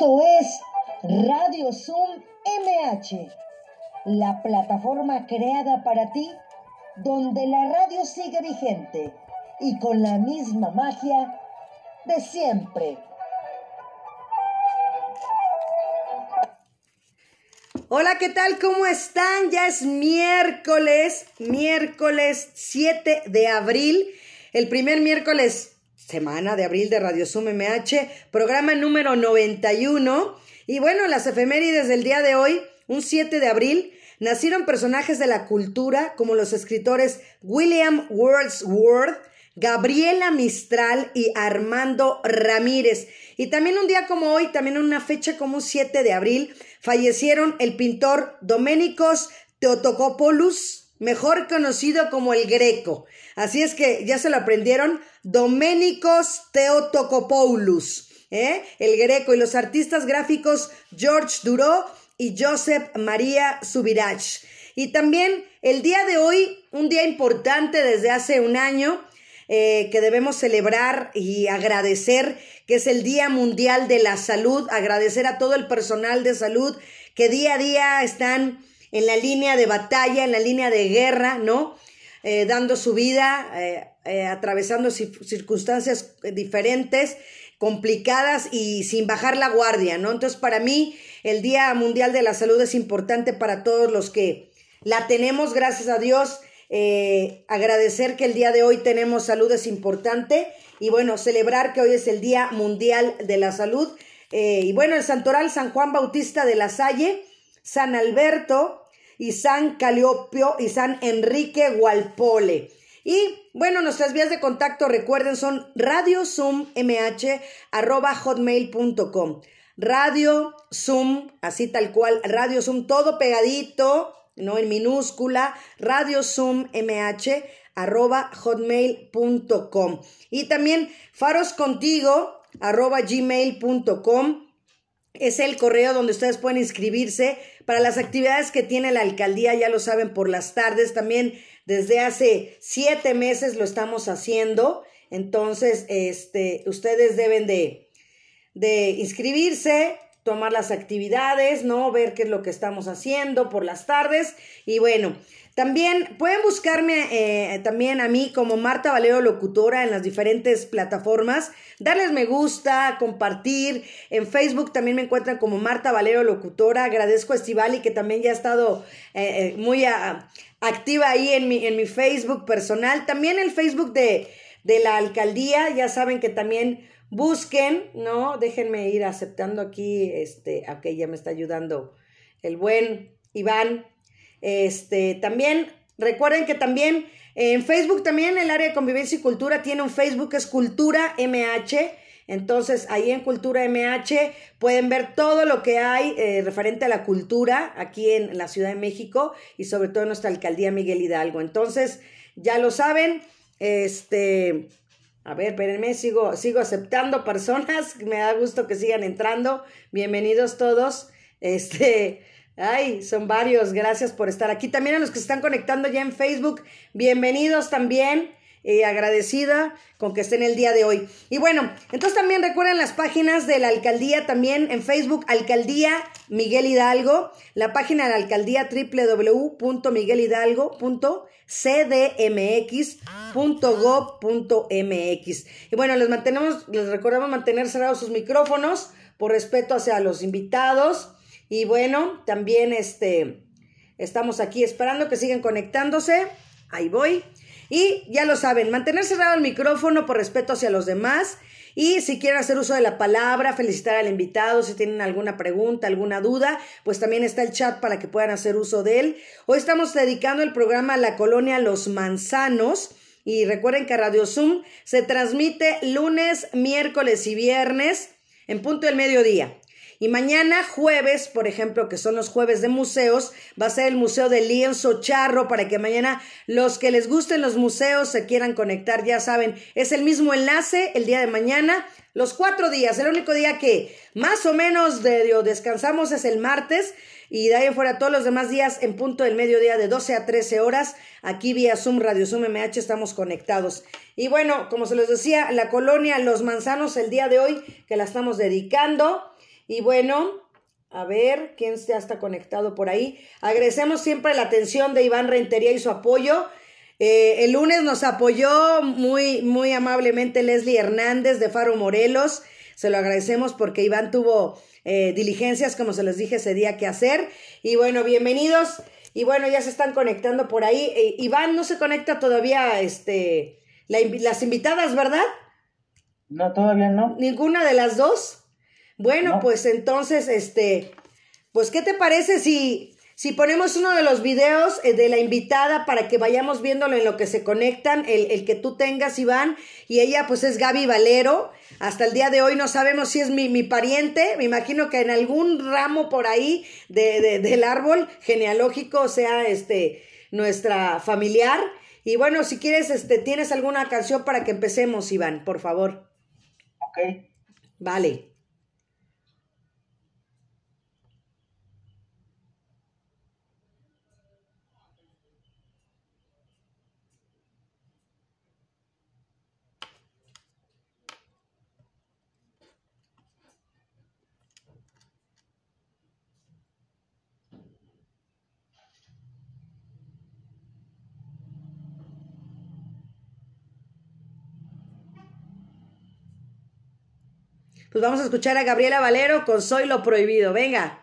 Esto es Radio Zoom MH, la plataforma creada para ti donde la radio sigue vigente y con la misma magia de siempre. Hola, ¿qué tal? ¿Cómo están? Ya es miércoles, miércoles 7 de abril, el primer miércoles semana de abril de Radio Zoom MH, programa número 91. Y bueno, las efemérides del día de hoy, un 7 de abril, nacieron personajes de la cultura como los escritores William Wordsworth, Gabriela Mistral y Armando Ramírez. Y también un día como hoy, también una fecha como un 7 de abril, fallecieron el pintor Doménicos Teotocopoulos, mejor conocido como el Greco. Así es que ya se lo aprendieron, Doménicos Teotocopoulos, ¿eh? el Greco, y los artistas gráficos George Duro y Joseph María Subirach. Y también el día de hoy, un día importante desde hace un año, eh, que debemos celebrar y agradecer, que es el Día Mundial de la Salud, agradecer a todo el personal de salud que día a día están en la línea de batalla, en la línea de guerra, ¿no? Eh, dando su vida, eh, eh, atravesando circunstancias diferentes, complicadas y sin bajar la guardia, ¿no? Entonces, para mí, el Día Mundial de la Salud es importante para todos los que la tenemos, gracias a Dios. agradecer que el día de hoy tenemos salud es importante y bueno, celebrar que hoy es el Día Mundial de la Salud. y bueno, el Santoral San Juan Bautista de la Salle, San Alberto y San Caliopio y San Enrique Gualpole. Y bueno, nuestras vías de contacto, recuerden, son hotmail.com Radio Zoom, así tal cual, Radio Zoom, todo pegadito, no en minúscula, Radio Zoom MH arroba hotmail.com. Y también faroscontigo arroba gmail.com es el correo donde ustedes pueden inscribirse para las actividades que tiene la alcaldía, ya lo saben, por las tardes. También desde hace siete meses lo estamos haciendo. Entonces, este, ustedes deben de, de inscribirse, tomar las actividades, ¿no? Ver qué es lo que estamos haciendo por las tardes. Y bueno, también pueden buscarme eh, también a mí como Marta Valero Locutora en las diferentes plataformas, darles me gusta, compartir. En Facebook también me encuentran como Marta Valero Locutora. Agradezco a Estivali que también ya ha estado eh, eh, muy activa ahí en mi, en mi Facebook personal. También el Facebook de, de la alcaldía, ya saben que también busquen, ¿no? Déjenme ir aceptando aquí, este, ok, ya me está ayudando el buen Iván. Este, también, recuerden que también en Facebook también el área de convivencia y cultura tiene un Facebook es Cultura MH. Entonces, ahí en Cultura MH pueden ver todo lo que hay eh, referente a la cultura aquí en la Ciudad de México y sobre todo en nuestra alcaldía Miguel Hidalgo. Entonces, ya lo saben, este, a ver, espérenme, sigo aceptando personas, me da gusto que sigan entrando. Bienvenidos todos. Este, Ay, son varios. Gracias por estar aquí. También a los que se están conectando ya en Facebook, bienvenidos también. Eh, agradecida con que estén el día de hoy. Y bueno, entonces también recuerden las páginas de la alcaldía, también en Facebook, Alcaldía Miguel Hidalgo, la página de la alcaldía www.miguelhidalgo.cdmx.gov.mx. Y bueno, les mantenemos, les recordamos mantener cerrados sus micrófonos por respeto hacia los invitados y bueno, también este, estamos aquí esperando que sigan conectándose. Ahí voy. Y ya lo saben, mantener cerrado el micrófono por respeto hacia los demás. Y si quieren hacer uso de la palabra, felicitar al invitado, si tienen alguna pregunta, alguna duda, pues también está el chat para que puedan hacer uso de él. Hoy estamos dedicando el programa a la colonia Los Manzanos. Y recuerden que Radio Zoom se transmite lunes, miércoles y viernes en punto del mediodía. Y mañana jueves, por ejemplo, que son los jueves de museos, va a ser el Museo de Lienzo Charro para que mañana los que les gusten los museos se quieran conectar, ya saben, es el mismo enlace el día de mañana, los cuatro días. El único día que más o menos de, descansamos es el martes. Y de ahí en fuera todos los demás días en punto del mediodía de 12 a 13 horas, aquí vía Zoom, Radio Zoom MH estamos conectados. Y bueno, como se les decía, la colonia Los Manzanos el día de hoy que la estamos dedicando Y bueno, a ver, ¿quién ya está conectado por ahí? Agradecemos siempre la atención de Iván Rentería y su apoyo. Eh, el lunes nos apoyó muy, muy amablemente Leslie Hernández de Faro Morelos. Se lo agradecemos porque Iván tuvo eh, diligencias, como se les dije ese día, que hacer. Y bueno, bienvenidos. Y bueno, ya se están conectando por ahí. Eh, Iván no se conecta todavía, este, las invitadas, ¿verdad? No, todavía no. ¿Ninguna de las dos? Bueno, pues entonces, este, pues, ¿qué te parece si, si ponemos uno de los videos eh, de la invitada para que vayamos viéndolo en lo que se conectan, el, el, que tú tengas, Iván, y ella pues es Gaby Valero. Hasta el día de hoy no sabemos si es mi, mi pariente, me imagino que en algún ramo por ahí de, de, del árbol genealógico sea este, nuestra familiar. Y bueno, si quieres, este, tienes alguna canción para que empecemos, Iván, por favor. Ok. Vale. Pues vamos a escuchar a Gabriela Valero con Soy lo Prohibido. Venga.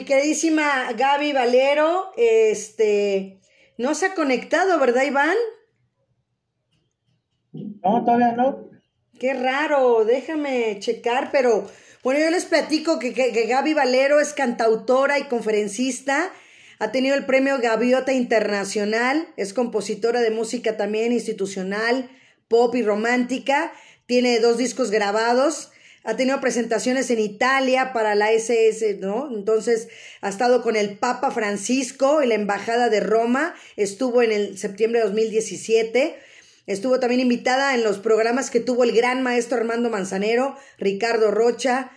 Mi queridísima Gaby Valero. Este, No se ha conectado, ¿verdad, Iván? No, todavía no. Qué raro, déjame checar, pero bueno, yo les platico que, que, que Gaby Valero es cantautora y conferencista. Ha tenido el premio Gaviota Internacional, es compositora de música también institucional, pop y romántica. Tiene dos discos grabados ha tenido presentaciones en Italia para la SS, ¿no? Entonces ha estado con el Papa Francisco y la Embajada de Roma, estuvo en el septiembre de 2017, estuvo también invitada en los programas que tuvo el gran maestro Armando Manzanero, Ricardo Rocha,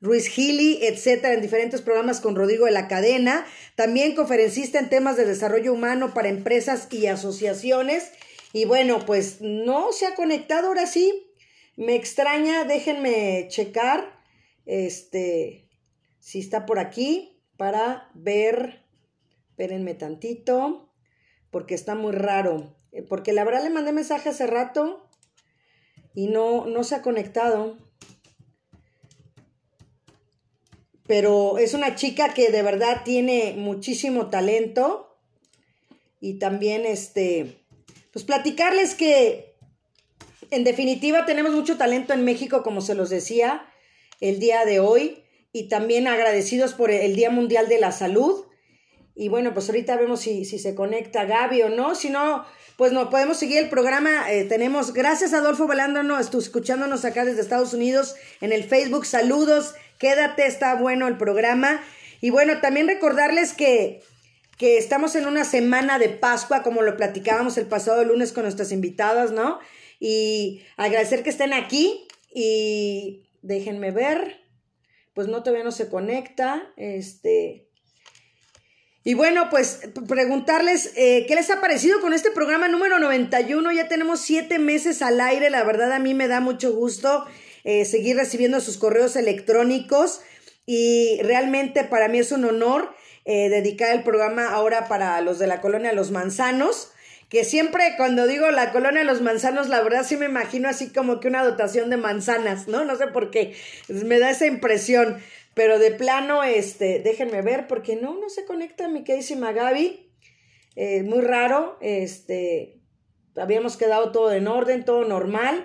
Ruiz Gili, etcétera, en diferentes programas con Rodrigo de la Cadena, también conferencista en temas de desarrollo humano para empresas y asociaciones. Y bueno, pues no se ha conectado ahora sí, me extraña, déjenme checar este si está por aquí para ver. Espérenme tantito, porque está muy raro. Eh, porque la verdad le mandé mensaje hace rato y no, no se ha conectado. Pero es una chica que de verdad tiene muchísimo talento. Y también, este, pues platicarles que en definitiva, tenemos mucho talento en México, como se los decía el día de hoy, y también agradecidos por el Día Mundial de la Salud. Y bueno, pues ahorita vemos si, si se conecta Gaby o no. Si no, pues no podemos seguir el programa. Eh, tenemos, gracias Adolfo Velándono, estuvo escuchándonos acá desde Estados Unidos en el Facebook. Saludos, quédate, está bueno el programa. Y bueno, también recordarles que, que estamos en una semana de Pascua, como lo platicábamos el pasado lunes con nuestras invitadas, ¿no? Y agradecer que estén aquí y déjenme ver, pues no todavía no se conecta, este... Y bueno, pues preguntarles eh, qué les ha parecido con este programa número 91. Ya tenemos siete meses al aire. La verdad a mí me da mucho gusto eh, seguir recibiendo sus correos electrónicos y realmente para mí es un honor eh, dedicar el programa ahora para los de la colonia Los Manzanos que siempre cuando digo la colonia de los manzanos, la verdad sí me imagino así como que una dotación de manzanas, ¿no? No sé por qué, me da esa impresión, pero de plano, este, déjenme ver, porque no, no se conecta mi queridísima Gaby, eh, muy raro, este, habíamos quedado todo en orden, todo normal,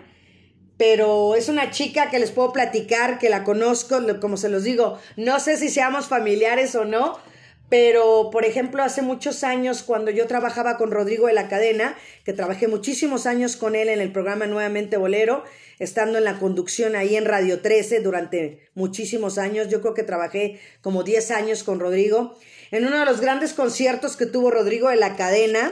pero es una chica que les puedo platicar, que la conozco, como se los digo, no sé si seamos familiares o no, pero, por ejemplo, hace muchos años, cuando yo trabajaba con Rodrigo de la Cadena, que trabajé muchísimos años con él en el programa Nuevamente Bolero, estando en la conducción ahí en Radio 13 durante muchísimos años, yo creo que trabajé como 10 años con Rodrigo, en uno de los grandes conciertos que tuvo Rodrigo de la Cadena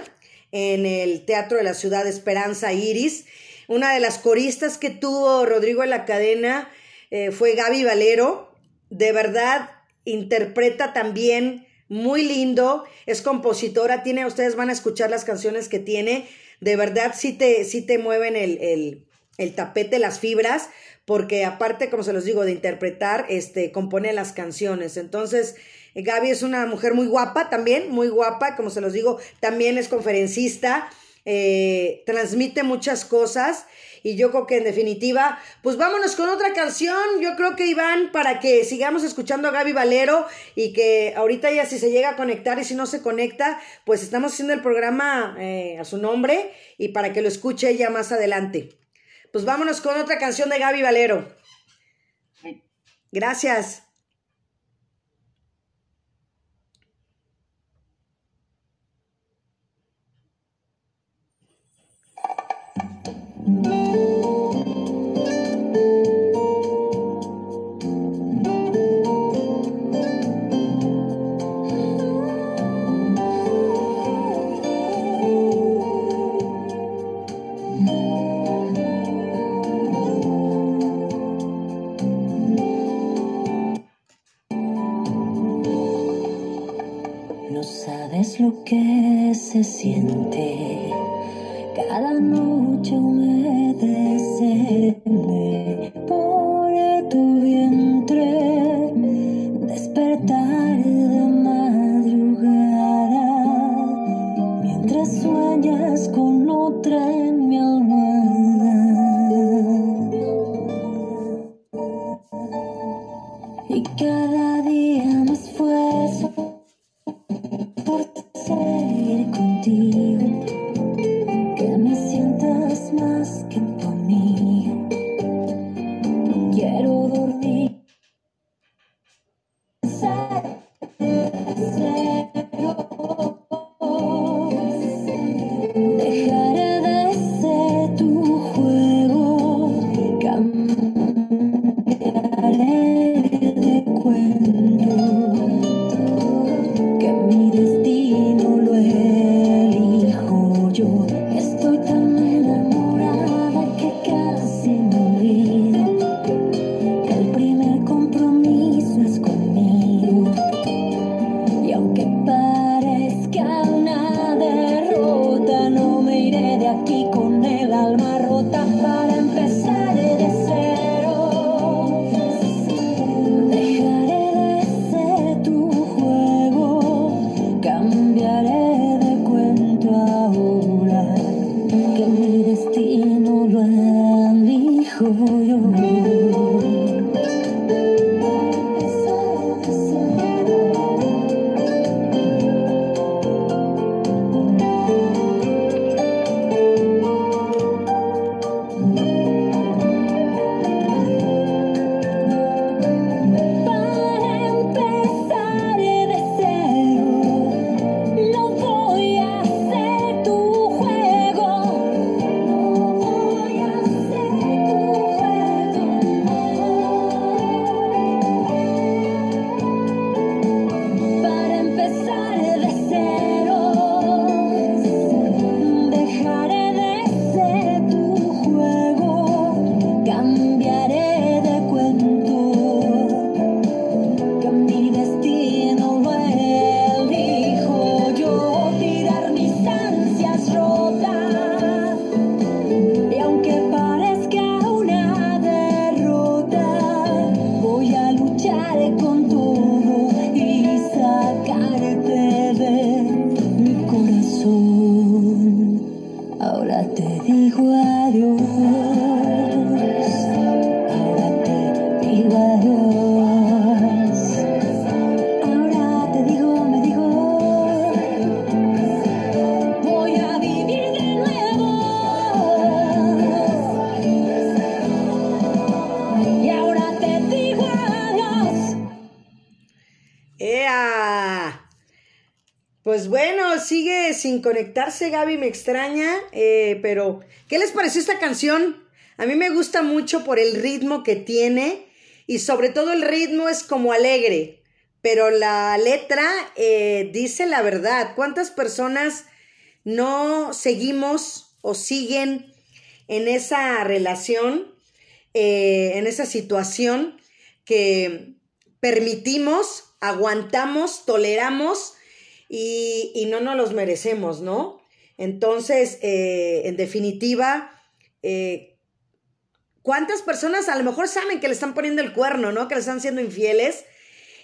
en el Teatro de la Ciudad de Esperanza Iris, una de las coristas que tuvo Rodrigo de la Cadena eh, fue Gaby Valero, de verdad interpreta también muy lindo, es compositora, tiene, ustedes van a escuchar las canciones que tiene, de verdad sí te, sí te mueven el, el, el tapete, las fibras, porque aparte, como se los digo, de interpretar, este, compone las canciones. Entonces, Gaby es una mujer muy guapa también, muy guapa, como se los digo, también es conferencista, eh, transmite muchas cosas y yo creo que en definitiva, pues vámonos con otra canción. Yo creo que Iván, para que sigamos escuchando a Gaby Valero y que ahorita ya si se llega a conectar y si no se conecta, pues estamos haciendo el programa eh, a su nombre y para que lo escuche ella más adelante. Pues vámonos con otra canción de Gaby Valero. Gracias. No sabes lo que se siente Mm-hmm. Sin conectarse, Gaby, me extraña, eh, pero ¿qué les pareció esta canción? A mí me gusta mucho por el ritmo que tiene y sobre todo el ritmo es como alegre, pero la letra eh, dice la verdad. ¿Cuántas personas no seguimos o siguen en esa relación, eh, en esa situación que permitimos, aguantamos, toleramos y, no nos los merecemos, ¿no? Entonces, eh, en definitiva, eh, ¿cuántas personas a lo mejor saben que le están poniendo el cuerno, ¿no? Que le están siendo infieles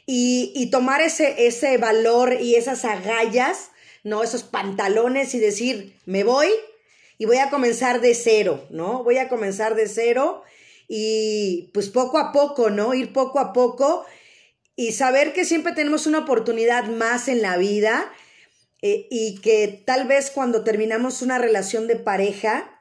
y, y tomar ese, ese valor y esas agallas, ¿no? Esos pantalones y decir, me voy y voy a comenzar de cero, ¿no? Voy a comenzar de cero y pues poco a poco, ¿no? Ir poco a poco y saber que siempre tenemos una oportunidad más en la vida eh, y que tal vez cuando terminamos una relación de pareja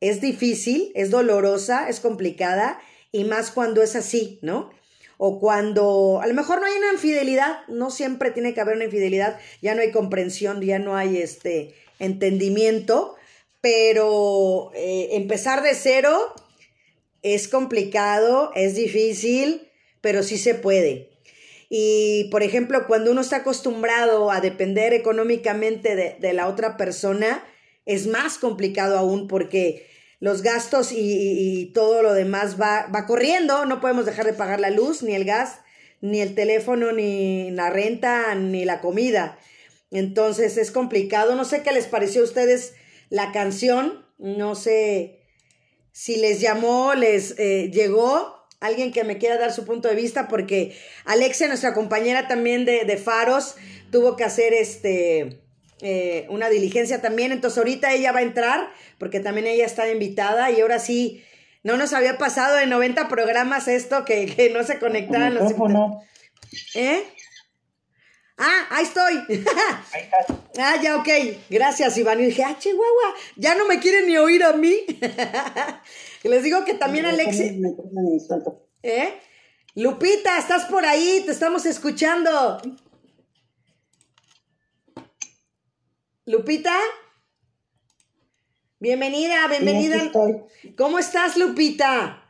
es difícil, es dolorosa, es complicada y más cuando es así, ¿no? O cuando a lo mejor no hay una infidelidad, no siempre tiene que haber una infidelidad, ya no hay comprensión, ya no hay este entendimiento, pero eh, empezar de cero es complicado, es difícil, pero sí se puede. Y, por ejemplo, cuando uno está acostumbrado a depender económicamente de, la otra persona, es más complicado aún porque los gastos y, todo lo demás va, va, corriendo, no podemos dejar de pagar la luz, ni el gas, ni el teléfono, ni la renta, ni la comida. Entonces es complicado. No sé qué les pareció a ustedes la canción, no sé si les llamó, les eh, llegó alguien que me quiera dar su punto de vista, porque Alexia, nuestra compañera también de, Faros, tuvo que hacer este eh, una diligencia también. Entonces ahorita ella va a entrar, porque también ella está invitada, y ahora sí, no nos había pasado de 90 programas esto que, no se conectaran los. ¿Eh? Ah, ahí estoy. Ahí estás. Ah, ya, ok. Gracias, Iván. Y dije, ah, Chihuahua, ya no me quieren ni oír a mí. les digo que también Alexi. ¿Eh? Lupita, estás por ahí, te estamos escuchando. Lupita. Bienvenida, bienvenida. ¿Cómo estás, Lupita?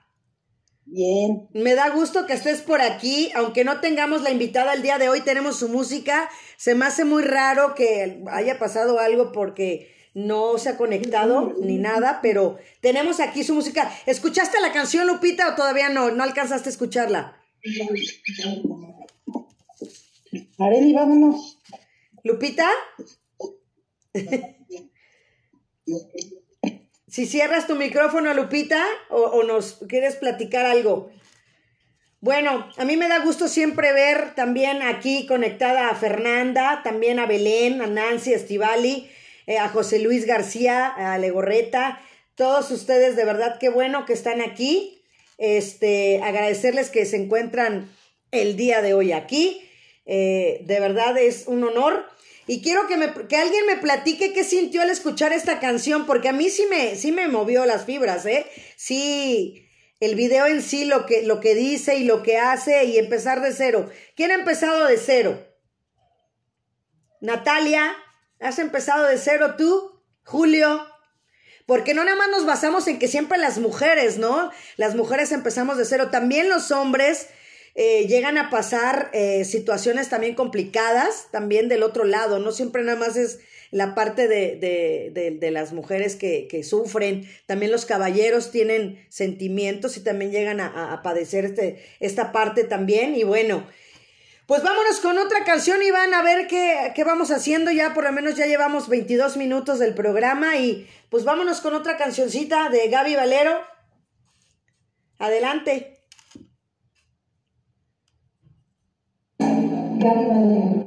Bien. Me da gusto que estés por aquí, aunque no tengamos la invitada el día de hoy, tenemos su música. Se me hace muy raro que haya pasado algo porque no se ha conectado ni nada, pero tenemos aquí su música. ¿Escuchaste la canción, Lupita, o todavía no? ¿No alcanzaste a escucharla? Areli, vámonos. ¿Lupita? Si cierras tu micrófono, Lupita, o, nos quieres platicar algo. Bueno, a mí me da gusto siempre ver también aquí conectada a Fernanda, también a Belén, a Nancy, a Estivali, eh, a José Luis García, a Legorreta, todos ustedes de verdad qué bueno que están aquí. Este, agradecerles que se encuentran el día de hoy aquí. Eh, de verdad es un honor. Y quiero que, me, que alguien me platique qué sintió al escuchar esta canción, porque a mí sí me, sí me movió las fibras, ¿eh? Sí, el video en sí, lo que, lo que dice y lo que hace y empezar de cero. ¿Quién ha empezado de cero? Natalia, ¿has empezado de cero tú? Julio. Porque no nada más nos basamos en que siempre las mujeres, ¿no? Las mujeres empezamos de cero. También los hombres eh, llegan a pasar eh, situaciones también complicadas, también del otro lado, no siempre nada más es la parte de, de, de, las mujeres que, que, sufren, también los caballeros tienen sentimientos y también llegan a, a, padecer este, esta parte también, y bueno, pues vámonos con otra canción y van a ver qué, qué vamos haciendo. Ya por lo menos ya llevamos 22 minutos del programa y pues vámonos con otra cancioncita de Gaby Valero. Adelante. Gaby Valero.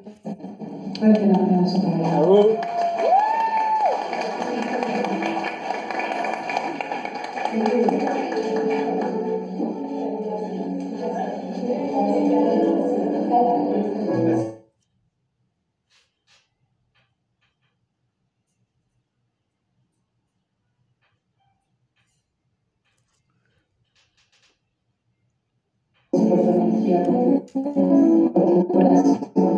tempo, o coração.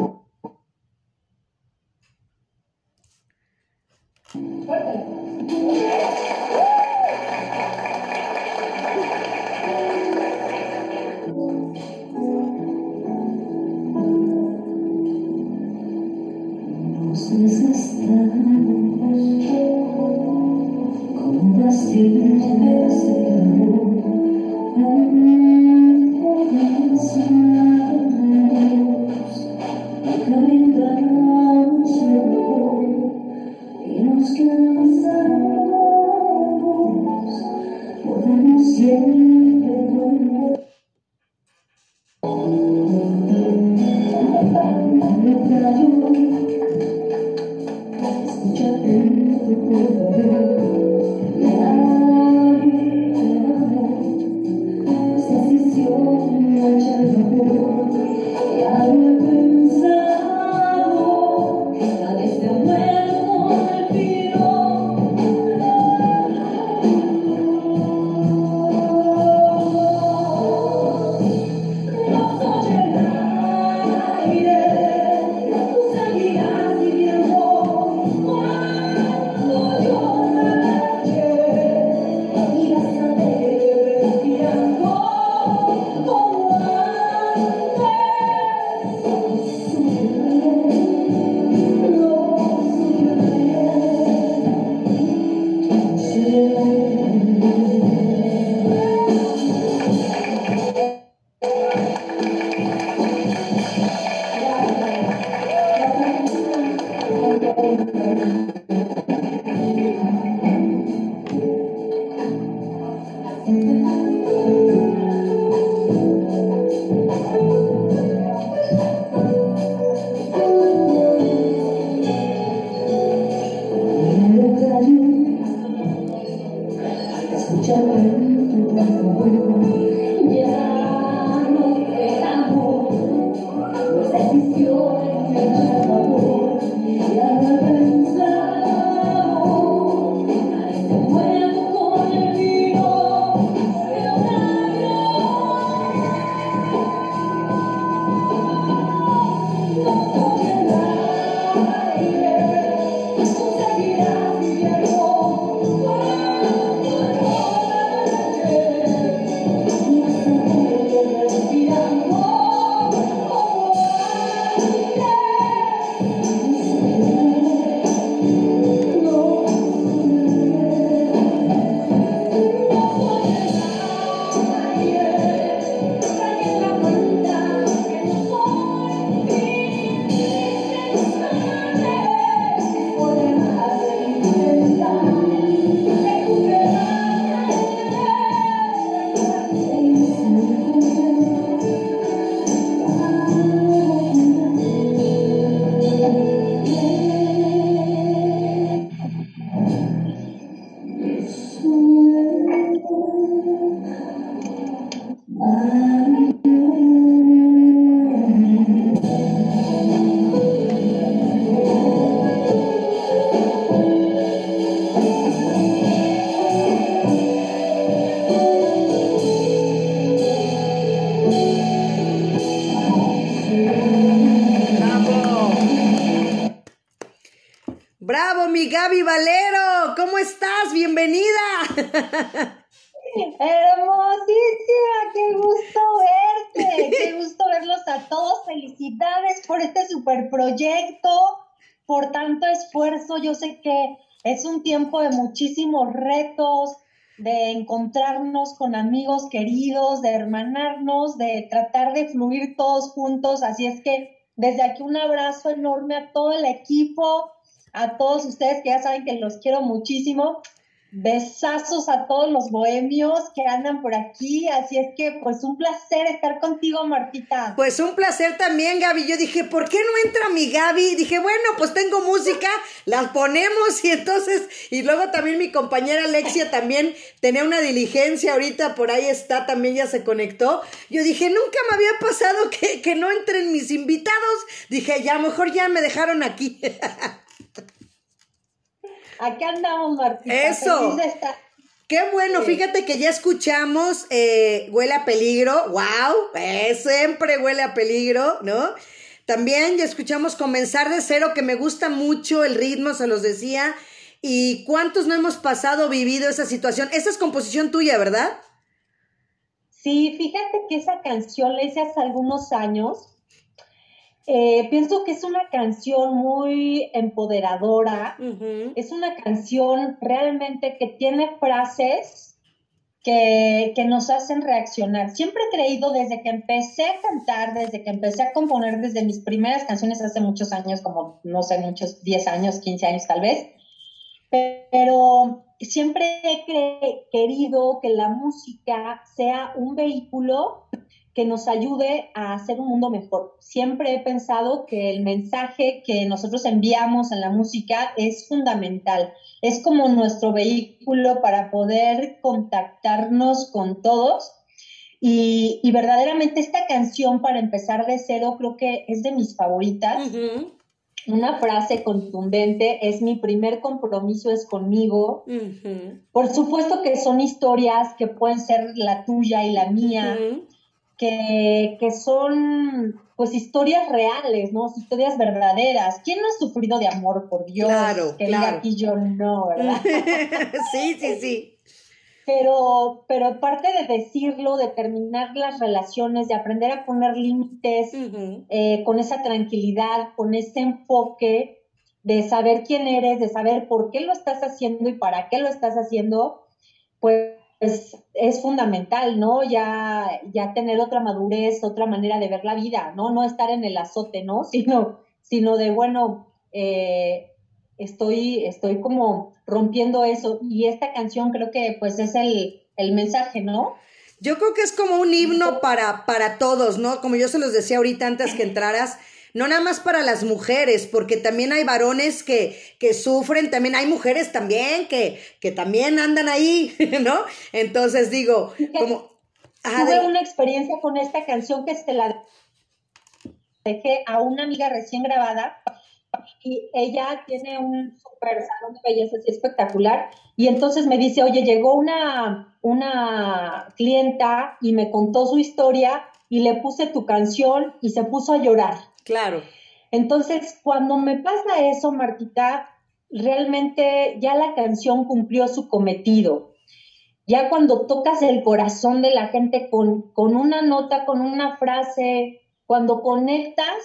Mi Gaby Valero, ¿cómo estás? Bienvenida. Hermosísima, qué gusto verte, qué gusto verlos a todos. Felicidades por este super proyecto, por tanto esfuerzo. Yo sé que es un tiempo de muchísimos retos, de encontrarnos con amigos queridos, de hermanarnos, de tratar de fluir todos juntos. Así es que desde aquí un abrazo enorme a todo el equipo, a todos ustedes que ya saben que los quiero muchísimo. Besazos a todos los bohemios que andan por aquí. Así es que, pues, un placer estar contigo, Martita. Pues un placer también, Gaby. Yo dije, ¿por qué no entra mi Gaby? Dije, bueno, pues tengo música, las ponemos y entonces, y luego también mi compañera Alexia también tenía una diligencia ahorita, por ahí está, también ya se conectó. Yo dije, nunca me había pasado que, que no entren mis invitados. Dije, ya, mejor ya me dejaron aquí. Aquí andamos, Martita. Eso. Feliz de estar. Qué bueno, fíjate que ya escuchamos eh, Huele a Peligro, wow, eh, siempre huele a peligro, ¿no? También ya escuchamos Comenzar de Cero, que me gusta mucho el ritmo, se los decía, ¿Y cuántos no hemos pasado, vivido esa situación? Esa es composición tuya, ¿verdad? Sí, fíjate que esa canción la hice hace algunos años. Eh, pienso que es una canción muy empoderadora. Ujú. Es una canción realmente que tiene frases que, que nos hacen reaccionar. Siempre he creído desde que empecé a cantar, desde que empecé a componer, desde mis primeras canciones hace muchos años, como no sé, muchos 10 años, 15 años tal vez, pero siempre he querido que la música sea un vehículo que nos ayude a hacer un mundo mejor. Siempre he pensado que el mensaje que nosotros enviamos en la música es fundamental. Es como nuestro vehículo para poder contactarnos con todos. Y, y verdaderamente esta canción, para empezar de cero, creo que es de mis favoritas una frase contundente, es mi primer compromiso es conmigo. Por supuesto que son historias que pueden ser la tuya y la mía. Que, que son pues historias reales, ¿no? Historias verdaderas. ¿Quién no ha sufrido de amor, por Dios? Claro, que claro. aquí yo no, ¿verdad? sí, sí, sí. pero, pero parte de decirlo, de terminar las relaciones, de aprender a poner límites, eh, con esa tranquilidad, con ese enfoque de saber quién eres, de saber por qué lo estás haciendo y para qué lo estás haciendo, pues es fundamental, ¿no? Ya, ya tener otra madurez, otra manera de ver la vida, ¿no? No estar en el azote, ¿no? Sino, sino de, bueno, eh, estoy, estoy como rompiendo eso. Y esta canción creo que pues es el, el mensaje, ¿no? Yo creo que es como un himno para, para todos, ¿no? Como yo se los decía ahorita antes que entraras, no nada más para las mujeres, porque también hay varones que, que sufren, también hay mujeres también que, que también andan ahí, ¿no? Entonces digo, como... Ajá, Tuve de- una experiencia con esta canción que se la dejé a una amiga recién grabada y ella tiene un super salón de belleza así espectacular y entonces me dice, oye, llegó una, una clienta y me contó su historia y le puse tu canción y se puso a llorar. Claro. Entonces, cuando me pasa eso, Marquita, realmente ya la canción cumplió su cometido. Ya cuando tocas el corazón de la gente con, con una nota, con una frase, cuando conectas,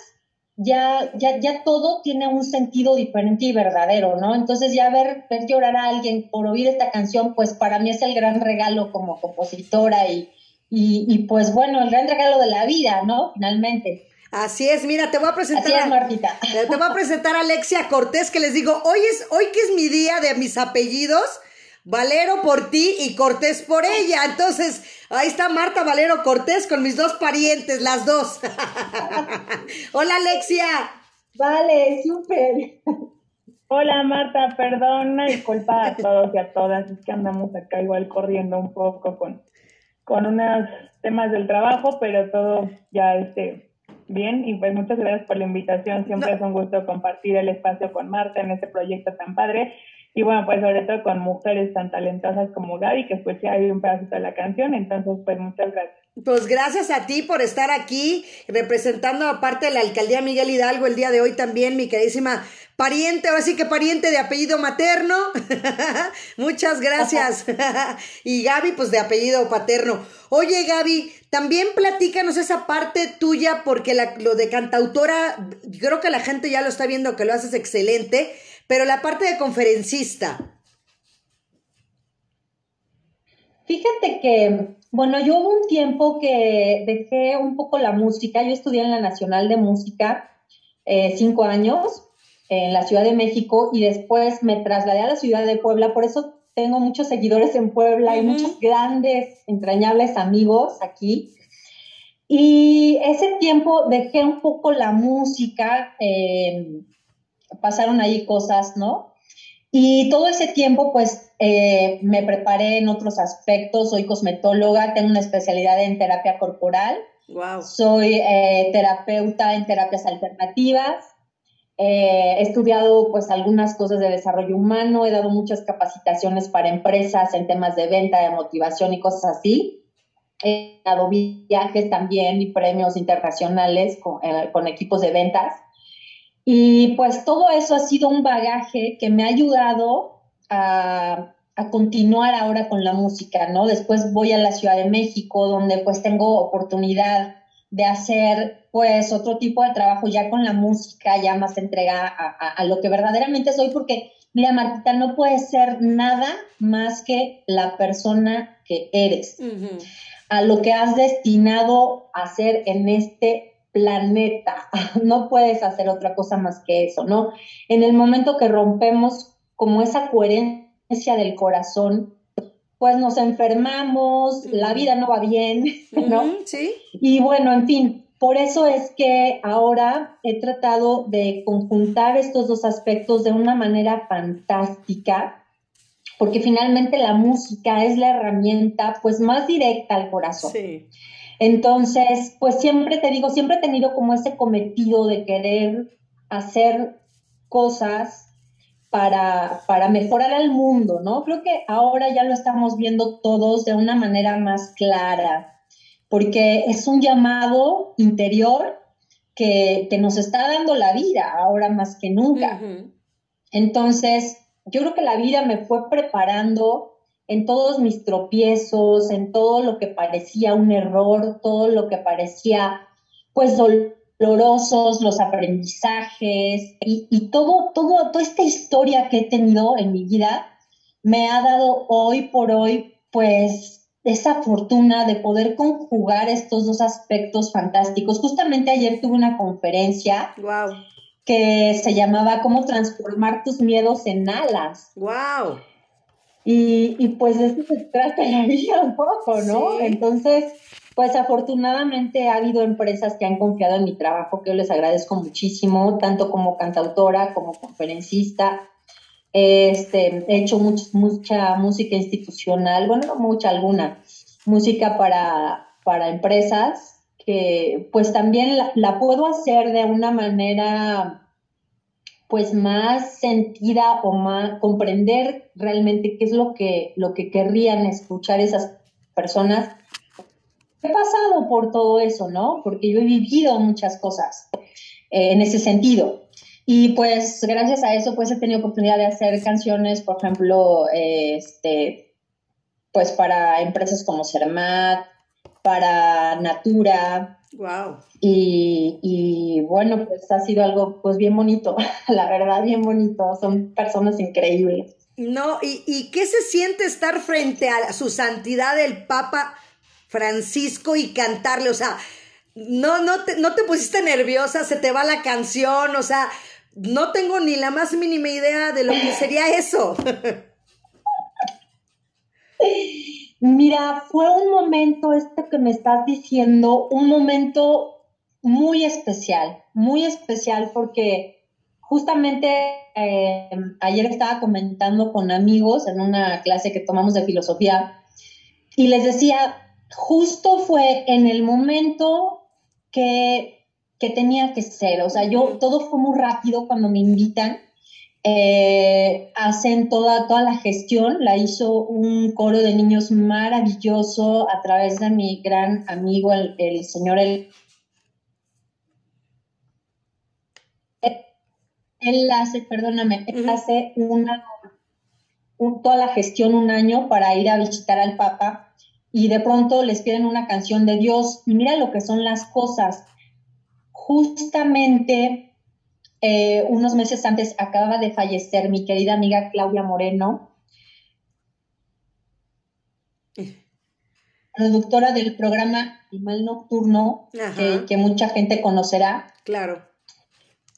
ya, ya, ya todo tiene un sentido diferente y verdadero, ¿no? Entonces ya ver, ver llorar a alguien por oír esta canción, pues para mí es el gran regalo como compositora y, y, y pues bueno, el gran regalo de la vida, ¿no? Finalmente. Así es, mira, te voy a presentar Así es, a- Martita. te voy a presentar a Alexia Cortés, que les digo, hoy es, hoy que es mi día de mis apellidos, Valero por ti y Cortés por ella. Entonces, ahí está Marta Valero Cortés con mis dos parientes, las dos. Hola Alexia. Vale, súper. Hola Marta, perdón, una disculpa a todos y a todas, es que andamos acá igual corriendo un poco con, con unos temas del trabajo, pero todo ya este bien y pues muchas gracias por la invitación, siempre No. es un gusto compartir el espacio con Marta en este proyecto tan padre y bueno, pues sobre todo con mujeres tan talentosas como Gaby, que escuché ahí un pedacito de la canción, entonces pues muchas gracias. Pues gracias a ti por estar aquí representando aparte de la alcaldía Miguel Hidalgo el día de hoy también, mi queridísima pariente, ahora sí que pariente de apellido materno. Muchas gracias. y Gaby, pues de apellido paterno. Oye, Gaby, también platícanos esa parte tuya, porque la- lo de cantautora, creo que la gente ya lo está viendo que lo haces excelente, pero la parte de conferencista. Fíjate que, bueno, yo hubo un tiempo que dejé un poco la música. Yo estudié en la Nacional de Música eh, cinco años en la Ciudad de México y después me trasladé a la ciudad de Puebla. Por eso tengo muchos seguidores en Puebla y Ujú. muchos grandes, entrañables amigos aquí. Y ese tiempo dejé un poco la música, eh, pasaron ahí cosas, ¿no? Y todo ese tiempo, pues, eh, me preparé en otros aspectos. Soy cosmetóloga, tengo una especialidad en terapia corporal. Wow. Soy eh, terapeuta en terapias alternativas. Eh, he estudiado, pues, algunas cosas de desarrollo humano. He dado muchas capacitaciones para empresas en temas de venta, de motivación y cosas así. He dado viajes también y premios internacionales con, eh, con equipos de ventas. Y pues todo eso ha sido un bagaje que me ha ayudado a, a continuar ahora con la música, ¿no? Después voy a la Ciudad de México, donde pues tengo oportunidad de hacer pues otro tipo de trabajo ya con la música, ya más entrega a, a- a lo que verdaderamente soy, porque mira Martita, no puedes ser nada más que la persona que eres, a lo que has destinado a ser en este planeta. No puedes hacer otra cosa más que eso, ¿no? En el momento que rompemos como esa coherencia del corazón, pues nos enfermamos, la vida no va bien, ¿no? Sí. Y bueno, en fin, por eso es que ahora he tratado de conjuntar estos dos aspectos de una manera fantástica, porque finalmente la música es la herramienta pues más directa al corazón. Sí. Entonces, pues siempre te digo, siempre he tenido como ese cometido de querer hacer cosas para, para mejorar al mundo, ¿no? Creo que ahora ya lo estamos viendo todos de una manera más clara, porque es un llamado interior que, que nos está dando la vida ahora más que nunca. Entonces, yo creo que la vida me fue preparando en todos mis tropiezos, en todo lo que parecía un error, todo lo que parecía, pues, dolorosos, los aprendizajes y, y todo, todo, toda esta historia que he tenido en mi vida me ha dado hoy por hoy, pues, esa fortuna de poder conjugar estos dos aspectos fantásticos. Justamente ayer tuve una conferencia Wow. que se llamaba Cómo transformar tus miedos en alas. Wow. Y, y pues eso se trata la vida un poco, ¿no? Sí. Entonces, pues afortunadamente ha habido empresas que han confiado en mi trabajo, que yo les agradezco muchísimo, tanto como cantautora como conferencista. Este, he hecho much- mucha música institucional, bueno, no mucha, alguna, música para, para empresas, que pues también la, la puedo hacer de una manera pues más sentida o más comprender realmente qué es lo que, lo que querrían escuchar esas personas. He pasado por todo eso, ¿no? Porque yo he vivido muchas cosas eh, en ese sentido. Y pues gracias a eso pues he tenido oportunidad de hacer canciones, por ejemplo, este, pues para empresas como Cermat, para Natura, Wow. y, y, bueno, pues ha sido algo pues bien bonito, la verdad, bien bonito. Son personas increíbles. No, ¿y, ¿y qué se siente estar frente a su santidad el Papa Francisco y cantarle? O sea, no, no te, no te pusiste nerviosa, se te va la canción, o sea, no tengo ni la más mínima idea de lo que sería eso. Mira, fue un momento, esto que me estás diciendo, un momento muy especial, muy especial porque justamente eh, ayer estaba comentando con amigos en una clase que tomamos de filosofía y les decía, justo fue en el momento que, que tenía que ser, o sea, yo todo fue muy rápido cuando me invitan eh, hacen toda, toda la gestión, la hizo un coro de niños maravilloso a través de mi gran amigo, el, el señor el, él hace, perdóname, él hace una, un- toda la gestión un año para ir a visitar al Papa y de pronto les piden una canción de Dios y mira lo que son las cosas. Justamente eh, unos meses antes acaba de fallecer mi querida amiga Claudia Moreno, productora del programa Animal Nocturno, que, que mucha gente conocerá. Claro.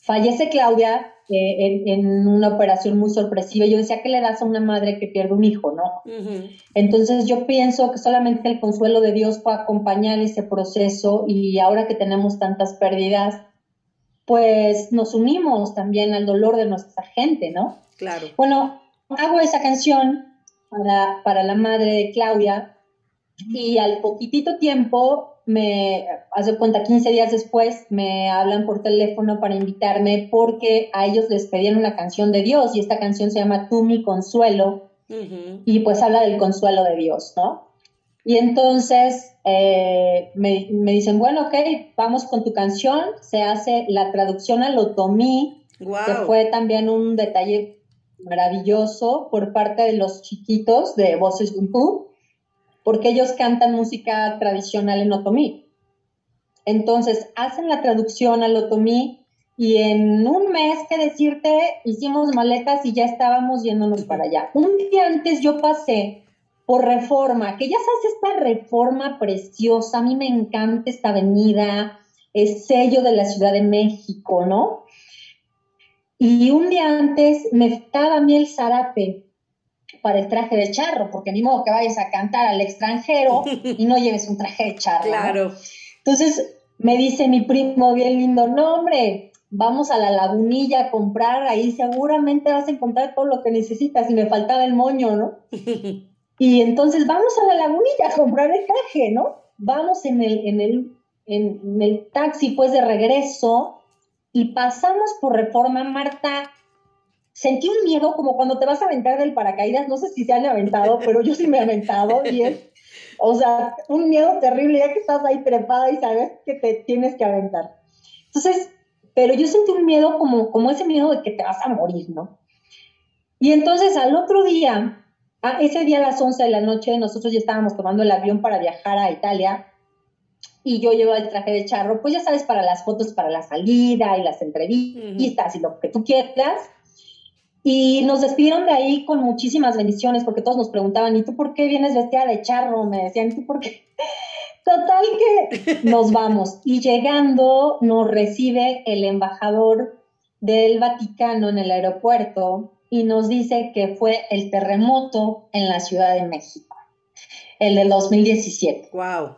Fallece Claudia eh, en, en una operación muy sorpresiva. Yo decía, ¿qué le das a una madre que pierde un hijo, no? Entonces yo pienso que solamente el consuelo de Dios puede acompañar ese proceso y ahora que tenemos tantas pérdidas, pues nos unimos también al dolor de nuestra gente, ¿no? Claro. Bueno, hago esa canción para, para la madre de Claudia y al poquitito tiempo, me hace cuenta 15 días después, me hablan por teléfono para invitarme porque a ellos les pedían una canción de Dios y esta canción se llama Tú mi consuelo y pues habla del consuelo de Dios, ¿no? Y entonces eh, me, me dicen, bueno, ok, vamos con tu canción, se hace la traducción al otomí, que fue también un detalle maravilloso por parte de los chiquitos de Voces Gumpú, porque ellos cantan música tradicional en otomí. Entonces, hacen la traducción al otomí y en un mes, que decirte, hicimos maletas y ya estábamos yéndonos para allá. Un día antes yo pasé por reforma, que ya sabes, esta reforma preciosa, a mí me encanta esta avenida, es sello de la Ciudad de México, ¿no? Y un día antes me estaba a mí el zarape para el traje de charro, porque ni modo que vayas a cantar al extranjero y no lleves un traje de charro. ¿no? Claro. Entonces me dice mi primo bien lindo, no hombre, vamos a la lagunilla a comprar, ahí seguramente vas a encontrar todo lo que necesitas y me faltaba el moño, ¿no? Y entonces vamos a la lagunilla a comprar el traje, ¿no? Vamos en el, en el, en el taxi pues de regreso y pasamos por Reforma Marta. Sentí un miedo como cuando te vas a aventar del paracaídas, no sé si se han aventado, pero yo sí me he aventado y es, o sea, un miedo terrible ya que estás ahí trepada y sabes que te tienes que aventar. Entonces, pero yo sentí un miedo como, como ese miedo de que te vas a morir, ¿no? Y entonces al otro día, Ah, ese día a las 11 de la noche nosotros ya estábamos tomando el avión para viajar a Italia y yo llevo el traje de charro, pues ya sabes, para las fotos, para la salida y las entrevistas y lo que tú quieras. Y nos despidieron de ahí con muchísimas bendiciones porque todos nos preguntaban, ¿y tú por qué vienes vestida de charro? Me decían, ¿y tú por qué? Total que nos vamos. Y llegando nos recibe el embajador del Vaticano en el aeropuerto y nos dice que fue el terremoto en la Ciudad de México, el del 2017. Wow.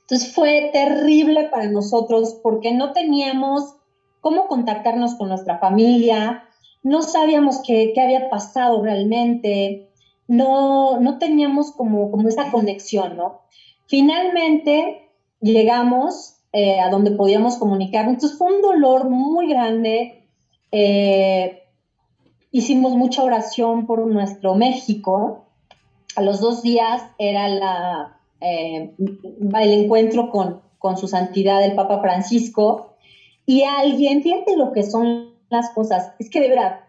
Entonces fue terrible para nosotros porque no teníamos cómo contactarnos con nuestra familia, no sabíamos qué, qué había pasado realmente, no, no teníamos como, como esa conexión, ¿no? Finalmente llegamos eh, a donde podíamos comunicarnos, entonces fue un dolor muy grande. Eh, hicimos mucha oración por nuestro México. A los dos días era la, eh, el encuentro con, con su santidad el Papa Francisco y alguien, fíjate lo que son las cosas, es que de verdad,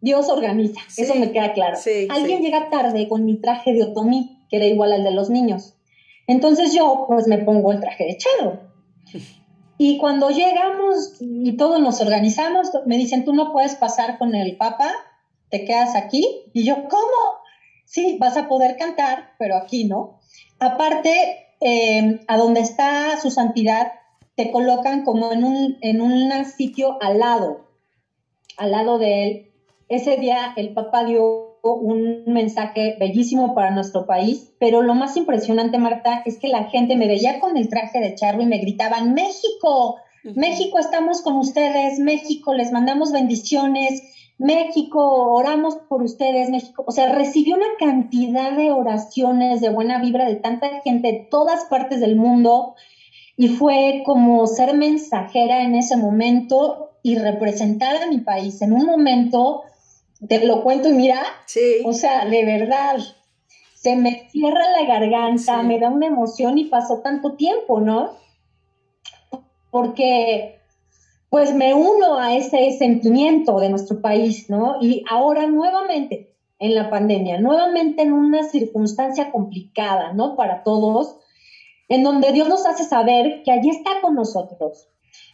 Dios organiza, Sí, eso me queda claro. sí, alguien sí. llega tarde con mi traje de otomí, que era igual al de los niños. Entonces yo pues me pongo el traje de charro. Y cuando llegamos y todos nos organizamos, me dicen, tú no puedes pasar con el Papa, te quedas aquí. Y yo, ¿cómo? Sí, vas a poder cantar, pero aquí no. Aparte, eh, a donde está su santidad, te colocan como en un, en un sitio al lado, al lado de él. Ese día el Papa dio un mensaje bellísimo para nuestro país, pero lo más impresionante, Marta, es que la gente me veía con el traje de charro y me gritaban, México, México, estamos con ustedes, México, les mandamos bendiciones, México, oramos por ustedes, México. O sea, recibí una cantidad de oraciones, de buena vibra de tanta gente de todas partes del mundo y fue como ser mensajera en ese momento y representar a mi país en un momento, te lo cuento y mira, Sí. o sea, de verdad, se me cierra la garganta, Sí. me da una emoción y pasó tanto tiempo, ¿no? Porque pues me uno a ese sentimiento de nuestro país, ¿no? Y ahora nuevamente en la pandemia, nuevamente en una circunstancia complicada, ¿no? Para todos, en donde Dios nos hace saber que allí está con nosotros